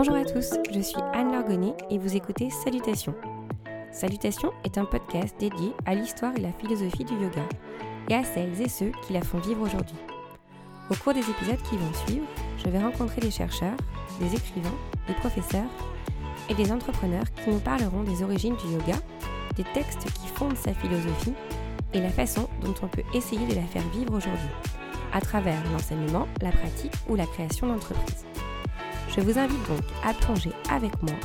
Bonjour à tous, je suis Anne Largonnet et vous écoutez Salutations. Salutations est un podcast dédié à l'histoire et la philosophie du yoga et à celles et ceux qui la font vivre aujourd'hui. Au cours des épisodes qui vont suivre, je vais rencontrer des chercheurs, des écrivains, des professeurs et des entrepreneurs qui nous parleront des origines du yoga, des textes qui fondent sa philosophie et la façon dont on peut essayer de la faire vivre aujourd'hui, à travers l'enseignement, la pratique ou la création d'entreprises. Je vous invite donc à plonger avec moi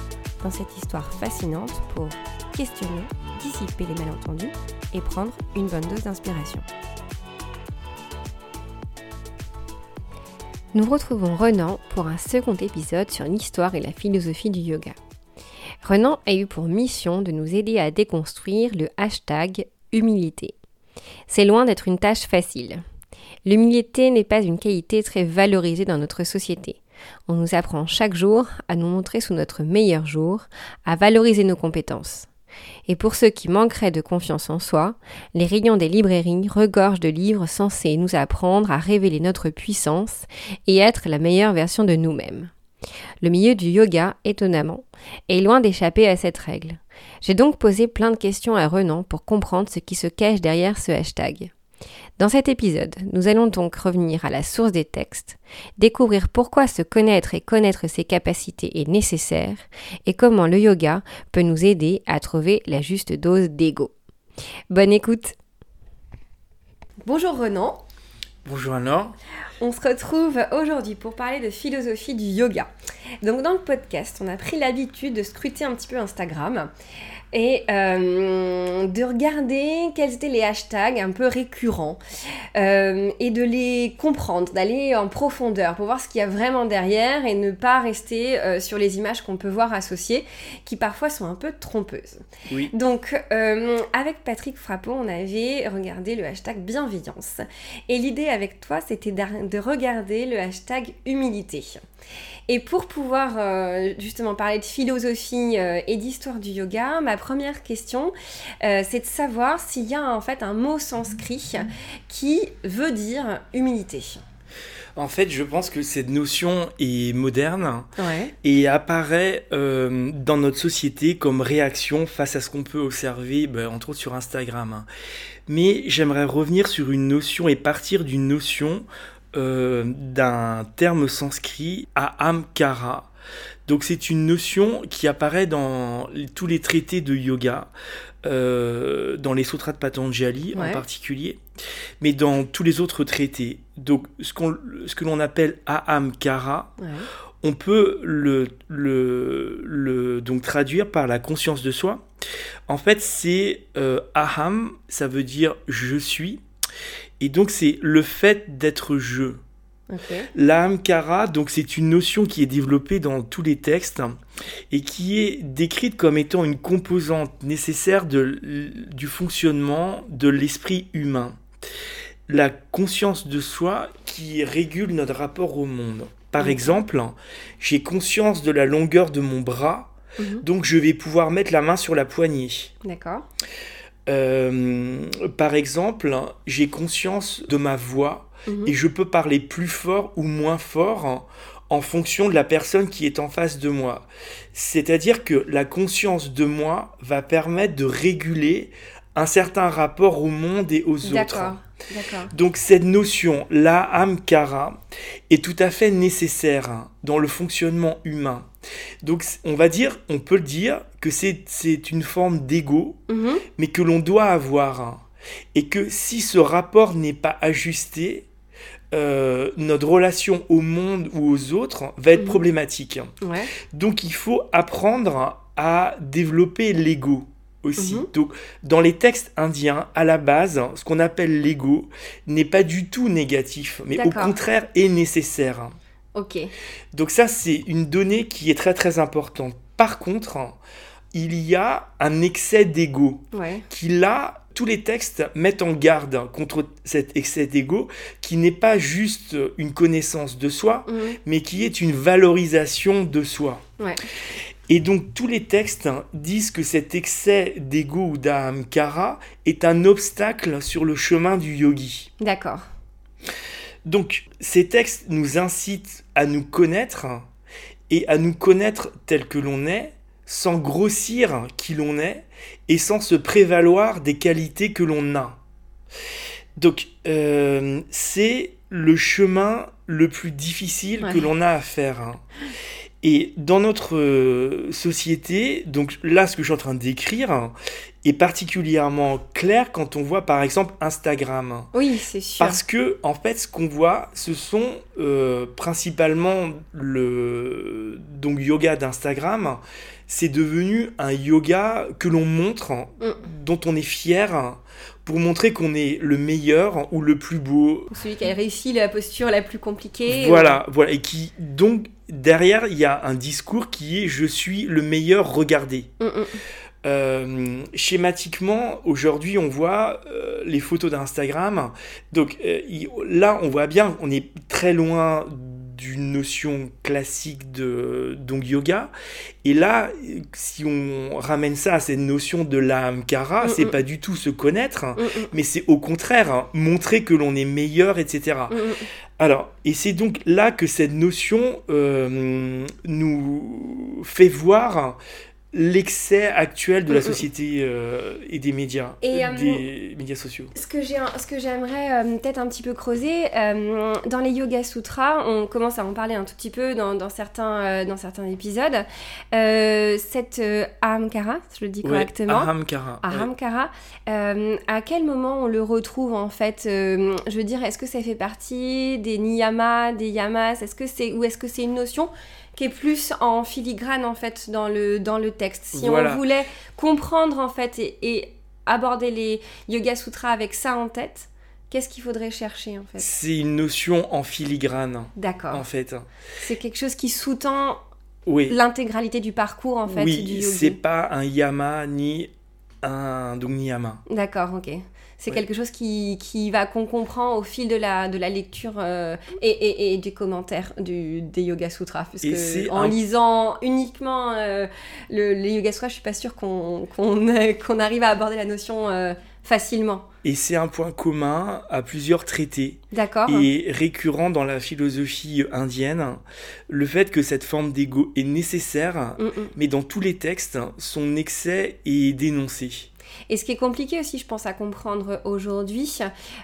dans cette histoire fascinante pour questionner, dissiper les malentendus et prendre une bonne dose d'inspiration. Nous retrouvons Renan pour un second épisode sur l'histoire et la philosophie du yoga. Renan a eu pour mission de nous aider à déconstruire le hashtag humilité. C'est loin d'être une tâche facile. L'humilité n'est pas une qualité très valorisée dans notre société. On nous apprend chaque jour à nous montrer sous notre meilleur jour, à valoriser nos compétences. Et pour ceux qui manqueraient de confiance en soi, les rayons des librairies regorgent de livres censés nous apprendre à révéler notre puissance et être la meilleure version de nous-mêmes. Le milieu du yoga, étonnamment, est loin d'échapper à cette règle. J'ai donc posé plein de questions à Renan pour comprendre ce qui se cache derrière ce hashtag. Dans cet épisode, nous allons donc revenir à la source des textes, découvrir pourquoi se connaître et connaître ses capacités est nécessaire et comment le yoga peut nous aider à trouver la juste dose d'ego. Bonne écoute Bonjour Renan Bonjour Anna On se retrouve aujourd'hui pour parler de philosophie du yoga. Donc dans le podcast, on a pris l'habitude de scruter un petit peu Instagram et euh, de regarder quels étaient les hashtags un peu récurrents euh, et de les comprendre, d'aller en profondeur pour voir ce qu'il y a vraiment derrière et ne pas rester euh, sur les images qu'on peut voir associées qui parfois sont un peu trompeuses. Oui. Donc avec Patrick Frappon, on avait regardé le hashtag bienveillance et l'idée avec toi c'était de regarder le hashtag humilité. Et pour pouvoir euh, justement parler de philosophie euh, et d'histoire du yoga, ma première question, euh, c'est de savoir s'il y a en fait un mot sanskrit qui veut dire humilité. En fait, je pense que cette notion est moderne et apparaît dans notre société comme réaction face à ce qu'on peut observer, ben, entre autres sur Instagram. Mais j'aimerais revenir sur une notion et partir d'une notion euh, d'un terme sanskrit, ahamkara. Donc c'est une notion qui apparaît dans tous les traités de yoga, euh, dans les sutras de Patanjali en particulier, mais dans tous les autres traités. Donc ce, ce que l'on appelle ahamkara, on peut le, le, donc traduire par la conscience de soi. En fait, c'est euh, aham, ça veut dire je suis. Et donc c'est le fait d'être je. Okay. donc c'est une notion qui est développée dans tous les textes et qui est décrite comme étant une composante nécessaire de, du fonctionnement de l'esprit humain. La conscience de soi qui régule notre rapport au monde. Par exemple, j'ai conscience de la longueur de mon bras, mhm. donc je vais pouvoir mettre la main sur la poignée. D'accord. Euh, par exemple, j'ai conscience de ma voix mhm. et je peux parler plus fort ou moins fort en fonction de la personne qui est en face de moi. C'est-à-dire que la conscience de moi va permettre de réguler un certain rapport au monde et aux autres. Donc cette notion, la amkara, est tout à fait nécessaire dans le fonctionnement humain. Donc on va dire, on peut le dire, que c'est une forme d'ego, mhm. mais que l'on doit avoir. Et que si ce rapport n'est pas ajusté, euh, notre relation au monde ou aux autres va être mhm. problématique. Donc il faut apprendre à développer l'ego aussi. Mhm. Donc, dans les textes indiens, à la base, ce qu'on appelle l'ego n'est pas du tout négatif, mais au contraire est nécessaire. Ok. Donc ça, c'est une donnée qui est très très importante. Par contre, il y a un excès d'ego qui là tous les textes mettent en garde contre cet excès d'ego qui n'est pas juste une connaissance de soi, mhm. mais qui est une valorisation de soi. Ouais. Et donc tous les textes disent que cet excès d'ego ou d'ahamkara est un obstacle sur le chemin du yogi. D'accord. Donc ces textes nous incitent à nous connaître et à nous connaître tel que l'on est, sans grossir qui l'on est, et sans se prévaloir des qualités que l'on a. Donc, euh, c'est le chemin le plus difficile que l'on a à faire. Hein. Et dans notre euh, société, donc là, ce que je suis en train de décrire est particulièrement clair quand on voit par exemple Instagram. Oui, c'est sûr. Parce que, en fait, ce qu'on voit, ce sont euh, principalement le donc, yoga d'Instagram. C'est devenu un yoga que l'on montre, mm. dont on est fier, pour montrer qu'on est le meilleur ou le plus beau. Celui qui a réussi la posture la plus compliquée. Voilà, voilà. Et qui, donc, derrière, il y a un discours qui est je suis le meilleur, regardez. Mm, mm. Euh, schématiquement, aujourd'hui, on voit euh, les photos d'Instagram. Donc euh, là, on voit bien, on est très loin d'une notion classique de donc yoga. Et là, si on ramène ça à cette notion de l'amkara, mm, c'est pas du tout se connaître, mais c'est au contraire hein, montrer que l'on est meilleur, etc. Alors, et c'est donc là que cette notion euh, nous fait voir l'excès actuel de la société euh, et des médias, et, euh, des médias sociaux. Ce que j'aimerais peut-être un petit peu creuser, dans les Yoga Sutras, on commence à en parler un tout petit peu dans, certains, dans certains épisodes, cette Ahamkara, je le dis correctement. Ahamkara. Ahamkara, à quel moment on le retrouve en fait Je veux dire, est-ce que ça fait partie des niyamas, des yamas? Est-ce que c'est ou est-ce que c'est une notion qui est plus en filigrane en fait dans le, dans le texte. Si on voulait comprendre en fait et, aborder les Yoga Sutras avec ça en tête, qu'est-ce qu'il faudrait chercher en fait? C'est une notion en filigrane. D'accord. En fait. C'est quelque chose qui sous-tend oui. l'intégralité du parcours en fait oui, c'est pas un yama ni un yama. D'accord, ok. C'est quelque chose qui, qui va qu'on comprend au fil de la, de la lecture euh, et, et, et, des commentaires du, des Yoga Sutras. Parce que en lisant uniquement euh, le, les Yoga Sutras, je suis pas sûre qu'on qu'on arrive à aborder la notion euh, facilement. Et c'est un point commun à plusieurs traités. D'accord. Et récurrent dans la philosophie indienne, le fait que cette forme d'ego est nécessaire, mm, mm. mais dans tous les textes, son excès est dénoncé. Et ce qui est compliqué aussi, je pense, à comprendre aujourd'hui,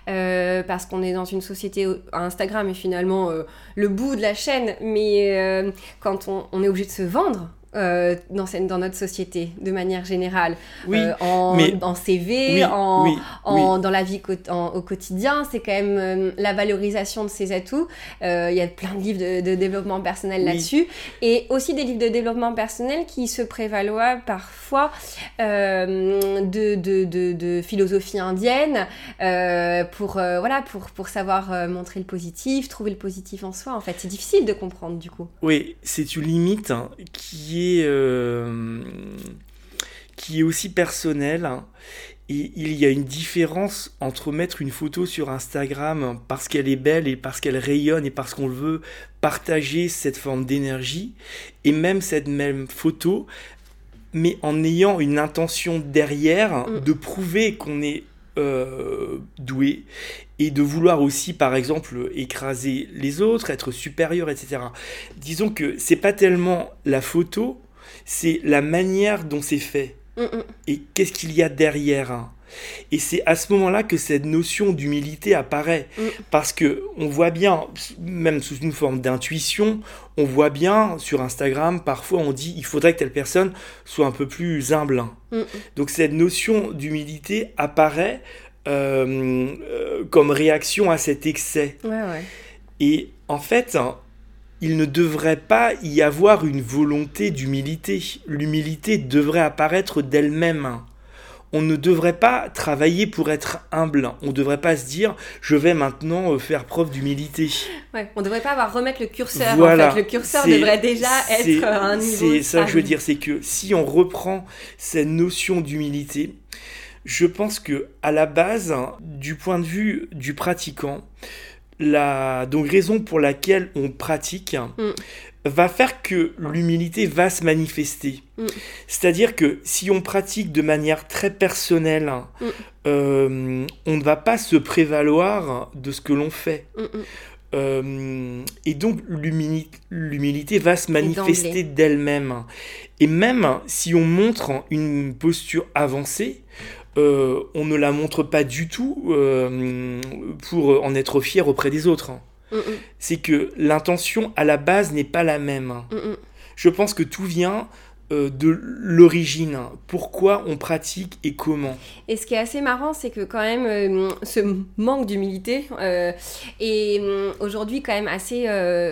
euh, parce qu'on est dans une société, Instagram est finalement euh, le bout de la chaîne, mais euh, quand on, est obligé de se vendre, euh, dans, dans, notre société de manière générale. Euh, en, en, CV, en, dans la vie au quotidien, c'est quand même euh, la valorisation de ses atouts. Il y a plein de livres de, développement personnel là-dessus. Et aussi des livres de développement personnel qui se prévaloient parfois de, de, de, philosophie indienne pour, voilà, pour, pour savoir montrer le positif, trouver le positif en soi. En fait, c'est difficile de comprendre du coup. Oui, c'est une limite hein, qui euh, qui est aussi personnel. Hein. Et il y a une différence entre mettre une photo sur Instagram parce qu'elle est belle et parce qu'elle rayonne et parce qu'on veut partager cette forme d'énergie, et même cette même photo, mais en ayant une intention derrière mm. de prouver qu'on est euh, doué et de vouloir aussi, par exemple, écraser les autres, être supérieur, etc. Disons que c'est pas tellement la photo, c'est la manière dont c'est fait mm, mm. et qu'est-ce qu'il y a derrière. Et c'est à ce moment-là que cette notion d'humilité apparaît, mm. parce que on voit bien, même sous une forme d'intuition, on voit bien sur Instagram, parfois on dit il faudrait que telle personne soit un peu plus humble. Hein. Donc cette notion d'humilité apparaît euh, euh, comme réaction à cet excès. Et en fait, il ne devrait pas y avoir une volonté d'humilité. L'humilité devrait apparaître d'elle-même. Hein. On ne devrait pas travailler pour être humble. On ne devrait pas se dire je vais maintenant euh, faire preuve d'humilité. Ouais, on ne devrait pas avoir remettre le curseur. Voilà, Le curseur devrait déjà être un niveau. C'est ça que je veux dire, c'est que si on reprend cette notion d'humilité, je pense que à la base, du point de vue du pratiquant, la donc raison pour laquelle on pratique mm. va faire que l'humilité va se manifester. Mm. C'est-à-dire que si on pratique de manière très personnelle, mm. euh, on ne va pas se prévaloir de ce que l'on fait. et donc l'humilité va se manifester d'elle-même. Et même si on montre une posture avancée, on ne la montre pas du tout pour en être fier auprès des autres. C'est que l'intention à la base n'est pas la même. Je pense que tout vient euh, de l'origine, pourquoi on pratique et comment? Et ce qui est assez marrant, c'est que quand même euh, ce manque d'humilité euh, est aujourd'hui quand même assez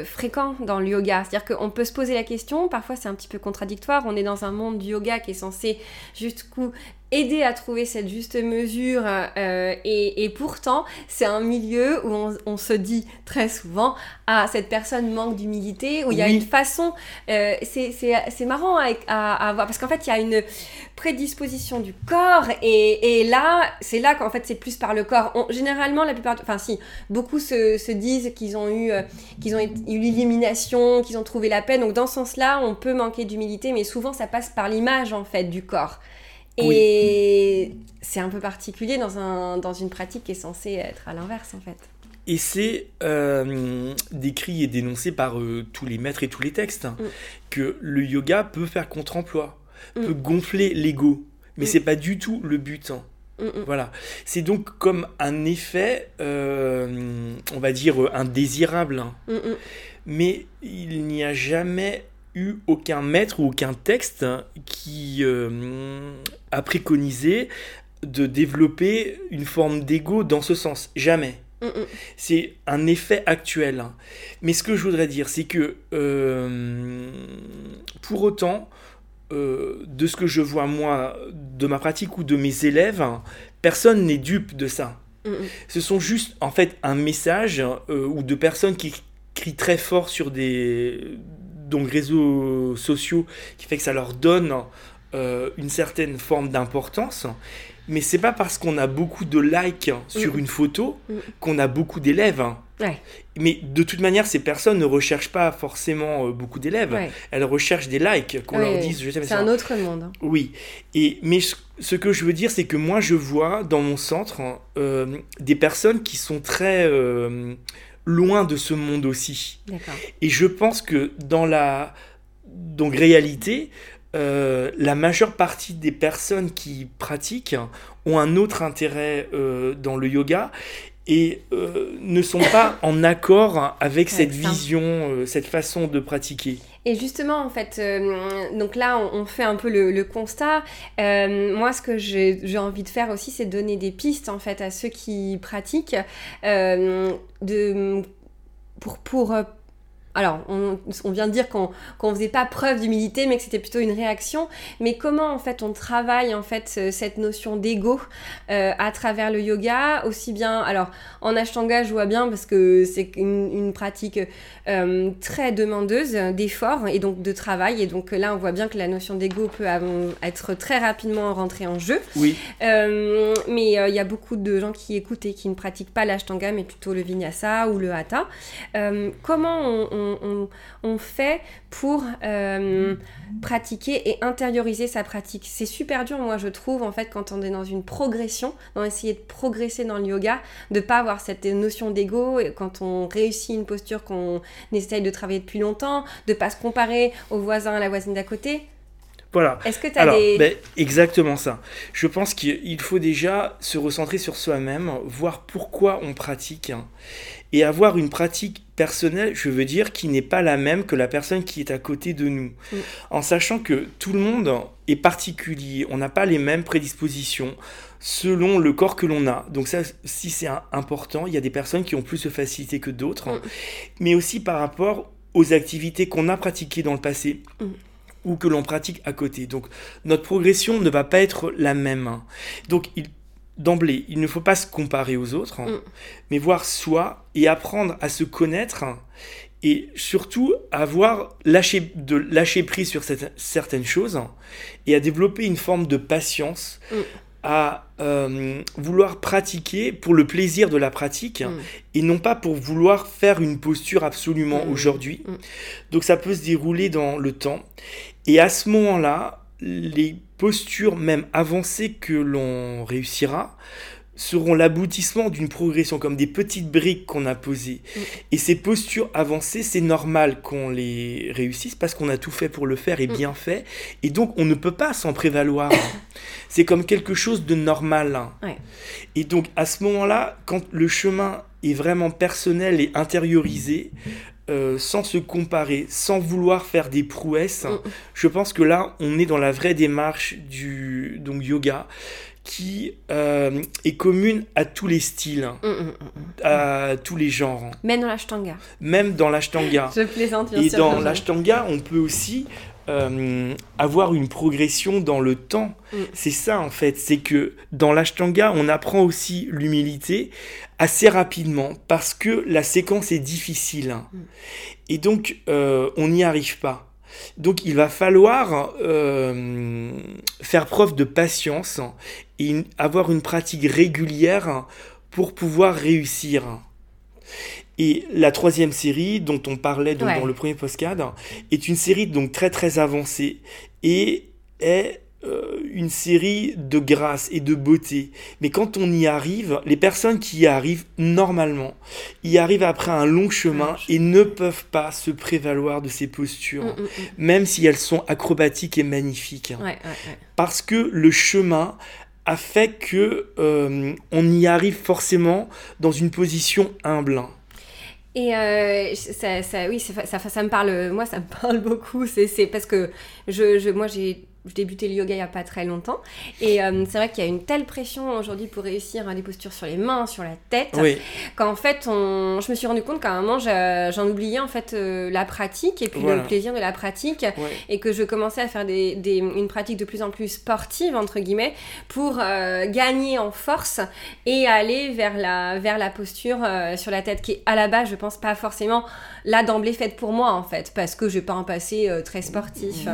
fréquent dans le yoga. C'est-à-dire qu'on peut se poser la question, parfois c'est un petit peu contradictoire, on est dans un monde du yoga qui est censé jusqu'où aider à trouver cette juste mesure euh, et, pourtant c'est un milieu où on, se dit très souvent ah cette personne manque d'humilité où il y a une façon euh, c'est marrant à, voir parce qu'en fait il y a une prédisposition du corps et, là c'est là qu'en fait c'est plus par le corps. Généralement la plupart enfin si beaucoup se, disent qu'ils ont eu euh, qu'ils ont eu l'illumination qu'ils ont trouvé la paix. Donc dans ce sens là on peut manquer d'humilité mais souvent ça passe par l'image en fait du corps et c'est un peu particulier dans, un, dans une pratique qui est censée être à l'inverse, en fait. Et c'est euh, décrit et dénoncé par euh, tous les maîtres et tous les textes hein, mm. que le yoga peut faire contre-emploi, mm. peut gonfler l'ego, mais mm. c'est pas du tout le but. Hein. Voilà. C'est donc comme un effet, euh, on va dire, indésirable. Hein. Mais il n'y a jamais aucun maître ou aucun texte qui euh, a préconisé de développer une forme d'ego dans ce sens. Jamais. C'est un effet actuel. Mais ce que je voudrais dire, c'est que euh, pour autant, euh, de ce que je vois moi, de ma pratique ou de mes élèves, personne n'est dupe de ça. Ce sont juste en fait un message ou de personnes qui crient très fort sur des, donc réseaux sociaux qui fait que ça leur donne euh, une certaine forme d'importance. Mais c'est pas parce qu'on a beaucoup de likes sur mm. une photo mm. qu'on a beaucoup d'élèves. Mais de toute manière, ces personnes ne recherchent pas forcément euh, beaucoup d'élèves. Elles recherchent des likes, qu'on leur dise. C'est un autre monde. Oui. Et mais ce que je veux dire, c'est que moi, je vois dans mon centre euh, des personnes qui sont très loin de ce monde aussi. Et je pense que dans la donc réalité, euh, la majeure partie des personnes qui pratiquent ont un autre intérêt euh, dans le yoga et euh, ne sont pas en accord avec cette vision, cette façon de pratiquer. Et justement, en fait, donc là, on, fait un peu le, constat. moi, ce que j'ai envie de faire aussi, c'est donner des pistes, en fait, à ceux qui pratiquent, pour, pour alors, on, vient de dire qu'on ne faisait pas preuve d'humilité, mais que c'était plutôt une réaction. Mais comment, en fait, on travaille, en fait, cette notion d'ego euh, à travers le yoga? Aussi bien, alors, en Ashtanga, je vois bien, parce que c'est une, pratique euh, très demandeuse d'effort et donc de travail. Et donc là, on voit bien que la notion d'ego peut être très rapidement rentrée en jeu. Oui. Euh, mais il y a beaucoup de gens qui écoutent et qui ne pratiquent pas l'Ashtanga, mais plutôt le Vinyasa ou le Hatha. comment on fait pour euh, pratiquer et intérioriser sa pratique. C'est super dur, moi, je trouve, en fait, quand on est dans une progression, dans essayer de progresser dans le yoga, de pas avoir cette notion d'ego quand on réussit une posture qu'on essaye de travailler depuis longtemps, de pas se comparer au voisin, à la voisine d'à côté. Voilà. Est-ce que tu as des... Ben, exactement ça. Je pense qu'il faut déjà se recentrer sur soi-même, voir pourquoi on pratique. Hein et avoir une pratique personnelle, je veux dire, qui n'est pas la même que la personne qui est à côté de nous. Mm. En sachant que tout le monde est particulier, on n'a pas les mêmes prédispositions selon le corps que l'on a. Donc ça, si c'est important, il y a des personnes qui ont plus de facilité que d'autres, mm. mais aussi par rapport aux activités qu'on a pratiquées dans le passé. Mm. Ou que l'on pratique à côté. Donc notre progression ne va pas être la même. Donc il d'emblée, il ne faut pas se comparer aux autres, hein, mm. mais voir soi et apprendre à se connaître et surtout avoir lâché, de lâcher prise sur certaines choses et à développer une forme de patience, mm. à euh, vouloir pratiquer pour le plaisir de la pratique mm. et non pas pour vouloir faire une posture absolument aujourd'hui. Donc ça peut se dérouler dans le temps et à ce moment-là, les postures même avancées que l'on réussira seront l'aboutissement d'une progression, comme des petites briques qu'on a posées. Et ces postures avancées, c'est normal qu'on les réussisse parce qu'on a tout fait pour le faire et mm. bien fait. Et donc, on ne peut pas s'en prévaloir. c'est comme quelque chose de normal. Et donc, à ce moment-là, quand le chemin est vraiment personnel et intériorisé, euh, sans se comparer, sans vouloir faire des prouesses, mm. je pense que là, on est dans la vraie démarche du donc, yoga qui euh, est commune à tous les styles, hein. mm, mm, à tous les genres. Hein. Même dans l'ashtanga. Même dans l'ashtanga. Je plaisante. Et dans l'ashtanga, on peut aussi euh, avoir une progression dans le temps. C'est ça en fait, c'est que dans l'ashtanga, on apprend aussi l'humilité assez rapidement parce que la séquence est difficile. Hein. Et donc, euh, on n'y arrive pas. Donc il va falloir euh, faire preuve de patience et avoir une pratique régulière pour pouvoir réussir. Et la troisième série dont on parlait dans le premier postcard est une série donc très très avancée et est euh, une série de grâce et de beauté. Mais quand on y arrive, les personnes qui y arrivent normalement, y arrivent après un long chemin et ne peuvent pas se prévaloir de ces postures, mm, mm, mm. même si elles sont acrobatiques et magnifiques. Parce que le chemin a fait que euh, on y arrive forcément dans une position humble. Et euh, ça, ça, oui, ça, ça, me parle, moi ça me parle beaucoup. C'est parce que je, je moi j'ai j'ai débuté le yoga il n'y a pas très longtemps. Et euh, c'est vrai qu'il y a une telle pression aujourd'hui pour réussir des postures sur les mains, sur la tête, qu'en fait, on... je me suis rendu compte qu'à un moment, j'en oubliais en fait euh, la pratique et puis le plaisir de la pratique. Et que je commençais à faire des, des, une pratique de plus en plus sportive, entre guillemets, pour euh, gagner en force et aller vers la, vers la posture sur la tête qui est à la base, je pense, pas forcément là d'emblée faite pour moi en fait, parce que je n'ai pas un passé très sportif.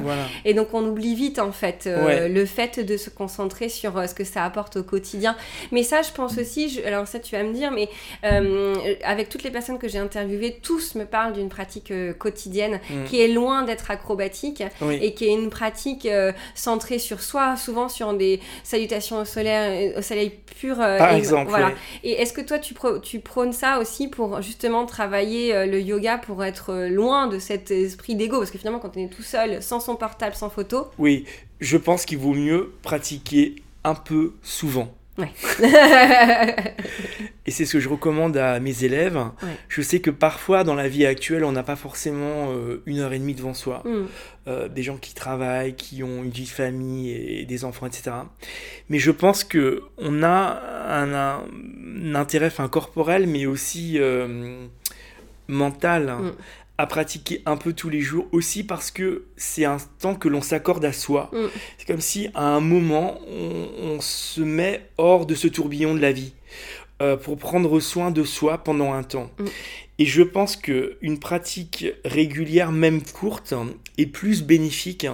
Et donc on oublie vite en fait, euh, le fait de se concentrer sur euh, ce que ça apporte au quotidien. Mais ça, je pense aussi, alors ça tu vas me dire, mais euh, avec toutes les personnes que j'ai interviewées, tous me parlent d'une pratique quotidienne mm. qui est loin d'être acrobatique et qui est une pratique centrée sur soi, souvent sur des salutations au, soleil, au soleil pur. Par exemple. Voilà. Et est-ce que toi, tu, tu prônes ça aussi pour justement travailler le yoga pour être loin de cet esprit d'ego? Parce que finalement, quand on est tout seul, sans son portable, sans photo. Oui, je pense qu'il vaut mieux pratiquer un peu souvent. et c'est ce que je recommande à mes élèves. Je sais que parfois dans la vie actuelle, on n'a pas forcément euh, une heure et demie devant soi. Mm. Euh, des gens qui travaillent, qui ont une vie de famille et des enfants, etc. Mais je pense que on a un, intérêt corporel, mais aussi euh, mental. Mm à pratiquer un peu tous les jours aussi parce que c'est un temps que l'on s'accorde à soi. Mm. C'est comme si à un moment on, se met hors de ce tourbillon de la vie euh, pour prendre soin de soi pendant un temps. Mm. Et je pense que une pratique régulière, même courte, est plus bénéfique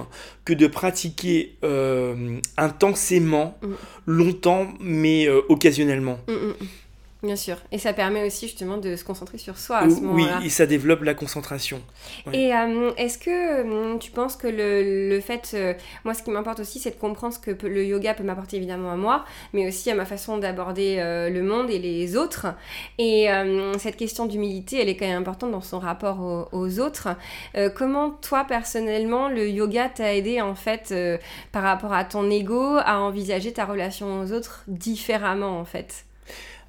que de pratiquer euh, intensément, mm. longtemps, mais euh, occasionnellement. Bien sûr. Et ça permet aussi justement de se concentrer sur soi à ce moment-là. Oui, et ça développe la concentration. Et euh, est-ce que hum, tu penses que le, le fait... Euh, moi, ce qui m'importe aussi, c'est de comprendre ce que le yoga peut m'apporter évidemment à moi, mais aussi à ma façon d'aborder euh, le monde et les autres. Et cette question d'humilité, elle est quand même importante dans son rapport aux, aux autres. comment, toi, personnellement, le yoga t'a aidé, en fait, par rapport à ton ego, à envisager ta relation aux autres différemment, en fait?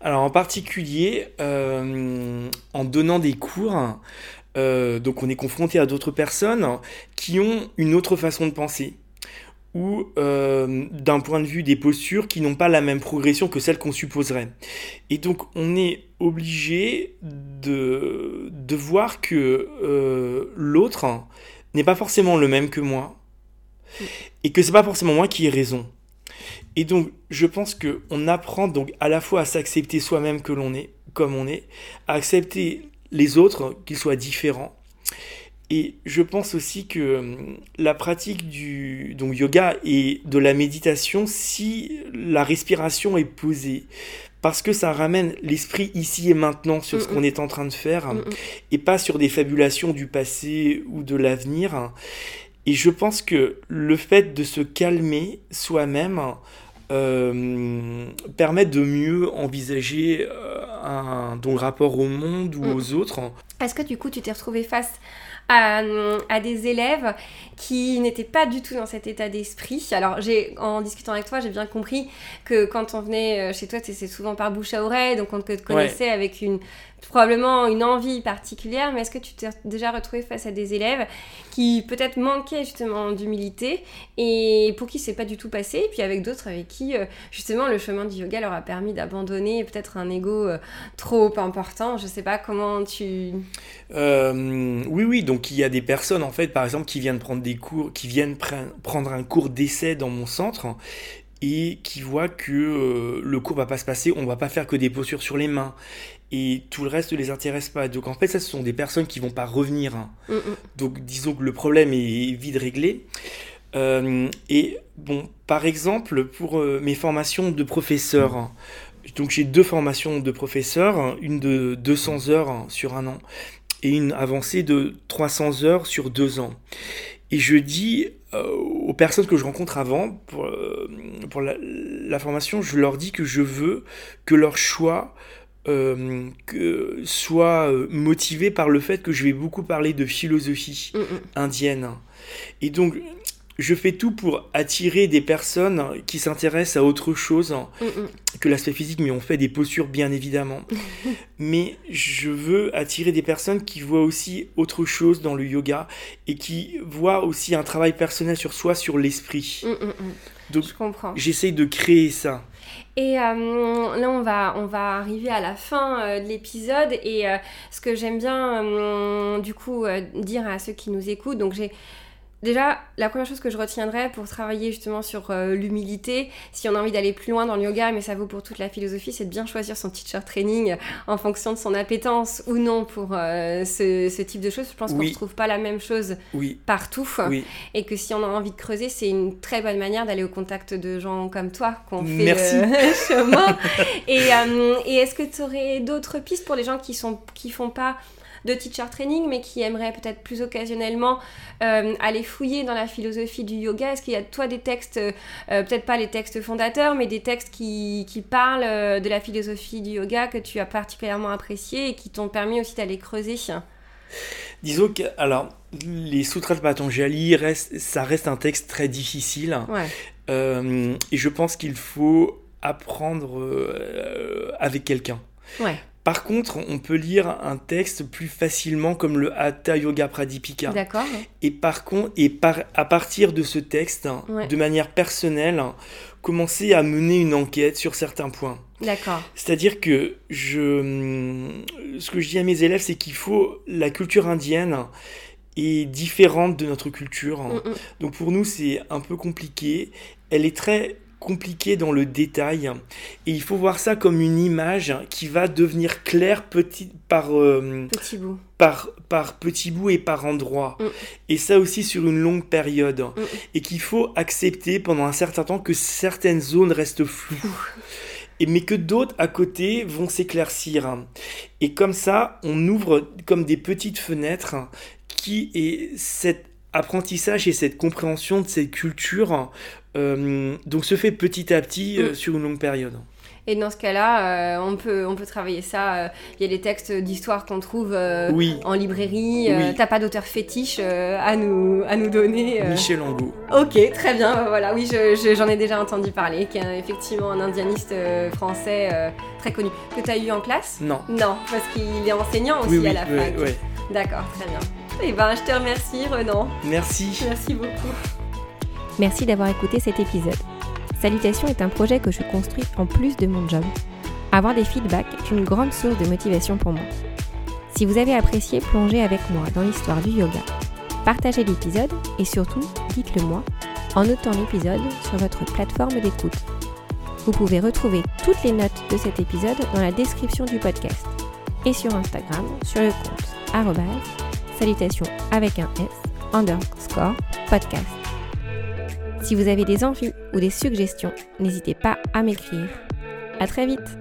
Alors en particulier, euh, en donnant des cours, euh, donc on est confronté à d'autres personnes qui ont une autre façon de penser ou euh, d'un point de vue des postures qui n'ont pas la même progression que celle qu'on supposerait. Et donc on est obligé de, de voir que l'autre n'est pas forcément le même que moi et que c'est pas forcément moi qui ai raison. Et donc, je pense qu'on apprend donc à la fois à s'accepter soi-même que l'on est, comme on est, à accepter les autres, qu'ils soient différents. Et je pense aussi que hum, la pratique du donc yoga et de la méditation, si la respiration est posée, parce que ça ramène l'esprit ici et maintenant sur ce qu'on est en train de faire, et pas sur des fabulations du passé ou de l'avenir. Et je pense que le fait de se calmer soi-même permettent de mieux envisager un, ton rapport au monde ou mm. aux autres. Est-ce que du coup tu t'es retrouvé face à, à, des élèves qui n'étaient pas du tout dans cet état d'esprit? Alors, j'ai, en discutant avec toi, j'ai bien compris que quand on venait chez toi, c'est souvent par bouche à oreille, donc on te connaissait avec une, probablement une envie particulière, mais est-ce que tu t'es déjà retrouvé face à des élèves qui peut-être manquaient justement d'humilité et pour qui c'est pas du tout passé, et puis avec d'autres avec qui euh, justement le chemin du yoga leur a permis d'abandonner peut-être un ego euh, trop important. Je sais pas comment tu. Euh, oui, oui. Donc il y a des personnes en fait, par exemple, qui viennent prendre des cours, qui viennent prendre un cours d'essai dans mon centre et qui voient que le cours va pas se passer, on va pas faire que des postures sur les mains et tout le reste ne les intéresse pas. Donc en fait, ça, ce sont des personnes qui vont pas revenir. Hein. Mm, mm. Donc disons que le problème est vite réglé. Euh, et bon, par exemple, pour euh, mes formations de professeur, hein, donc j'ai deux formations de professeur, hein, une de 200 heures sur un an et une avancée de 300 heures sur deux ans. Et je dis euh, aux personnes que je rencontre avant, pour, pour la, la, formation, je leur dis que je veux que leur choix euh, que soit euh, motivé par le fait que je vais beaucoup parler de philosophie mm, mm. indienne. Et donc, je fais tout pour attirer des personnes qui s'intéressent à autre chose mm, que l'aspect physique, mais on fait des postures bien évidemment. mais je veux attirer des personnes qui voient aussi autre chose dans le yoga et qui voient aussi un travail personnel sur soi, sur l'esprit. Donc, j'essaye de créer ça. Et euh, là, on va, on va arriver à la fin euh, de l'épisode. Et euh, ce que j'aime bien, du coup, dire à ceux qui nous écoutent, donc j'ai Déjà, la première chose que je retiendrai pour travailler justement sur euh, l'humilité, si on a envie d'aller plus loin dans le yoga, mais ça vaut pour toute la philosophie, c'est de bien choisir son teacher training en fonction de son appétence ou non pour euh, ce, type de choses. Je pense qu'on ne trouve pas la même chose partout. Et que si on a envie de creuser, c'est une très bonne manière d'aller au contact de gens comme toi qu'on fait Merci. chemin. et, euh, et est-ce que tu aurais d'autres pistes pour les gens qui sont qui font pas de teacher training, mais qui aimerait peut-être plus occasionnellement euh, aller fouiller dans la philosophie du yoga Est-ce qu'il y a toi des textes, euh, peut-être pas les textes fondateurs, mais des textes qui, qui parlent euh, de la philosophie du yoga que tu as particulièrement apprécié et qui t'ont permis aussi d'aller creuser? Disons que, alors, les Sutras de Patanjali, reste, ça reste un texte très difficile. et je pense qu'il faut apprendre avec quelqu'un. Ouais. Par contre, on peut lire un texte plus facilement comme le Hatha Yoga Pradipika. D'accord. Et par contre, et par, à partir de ce texte, de manière personnelle, commencer à mener une enquête sur certains points. D'accord. C'est-à-dire que je, ce que je dis à mes élèves, c'est qu'il faut la culture indienne est différente de notre culture. Mm, mm. Donc pour nous, c'est un peu compliqué. Elle est très compliqué dans le détail. Et il faut voir ça comme une image qui va devenir claire petit, par, euh, petit bout. par, par petit bout et par endroit. Mm. Et ça aussi sur une longue période. Mm. Et qu'il faut accepter pendant un certain temps que certaines zones restent floues. Et, mais que d'autres à côté vont s'éclaircir. Et comme ça, on ouvre comme des petites fenêtres qui est cet apprentissage et cette compréhension de cette culture euh, donc se fait petit à petit euh, mm. sur une longue période. Et dans ce cas-là, euh, on, peut, on peut travailler ça. Il y a des textes d'histoire qu'on trouve en librairie. Tu T'as pas d'auteur fétiche à, nous, à nous donner Michel Angot. Ok, très bien. Bah, voilà, oui, j'en ai déjà entendu parler, qui est effectivement un indianiste français très connu. Que tu as eu en classe? Non. Non, parce qu'il est enseignant aussi à la fac. D'accord, très bien. Eh ben, je te remercie, Renan. Merci. Merci beaucoup. Merci d'avoir écouté cet épisode. Salutation est un projet que je construis en plus de mon job. Avoir des feedbacks est une grande source de motivation pour moi. Si vous avez apprécié, plongez avec moi dans l'histoire du yoga. Partagez l'épisode et surtout, dites-le moi en notant l'épisode sur votre plateforme d'écoute. Vous pouvez retrouver toutes les notes de cet épisode dans la description du podcast et sur Instagram sur le compte salutations avec un S underscore podcast. Si vous avez des envies ou des suggestions, n'hésitez pas à m'écrire. À très vite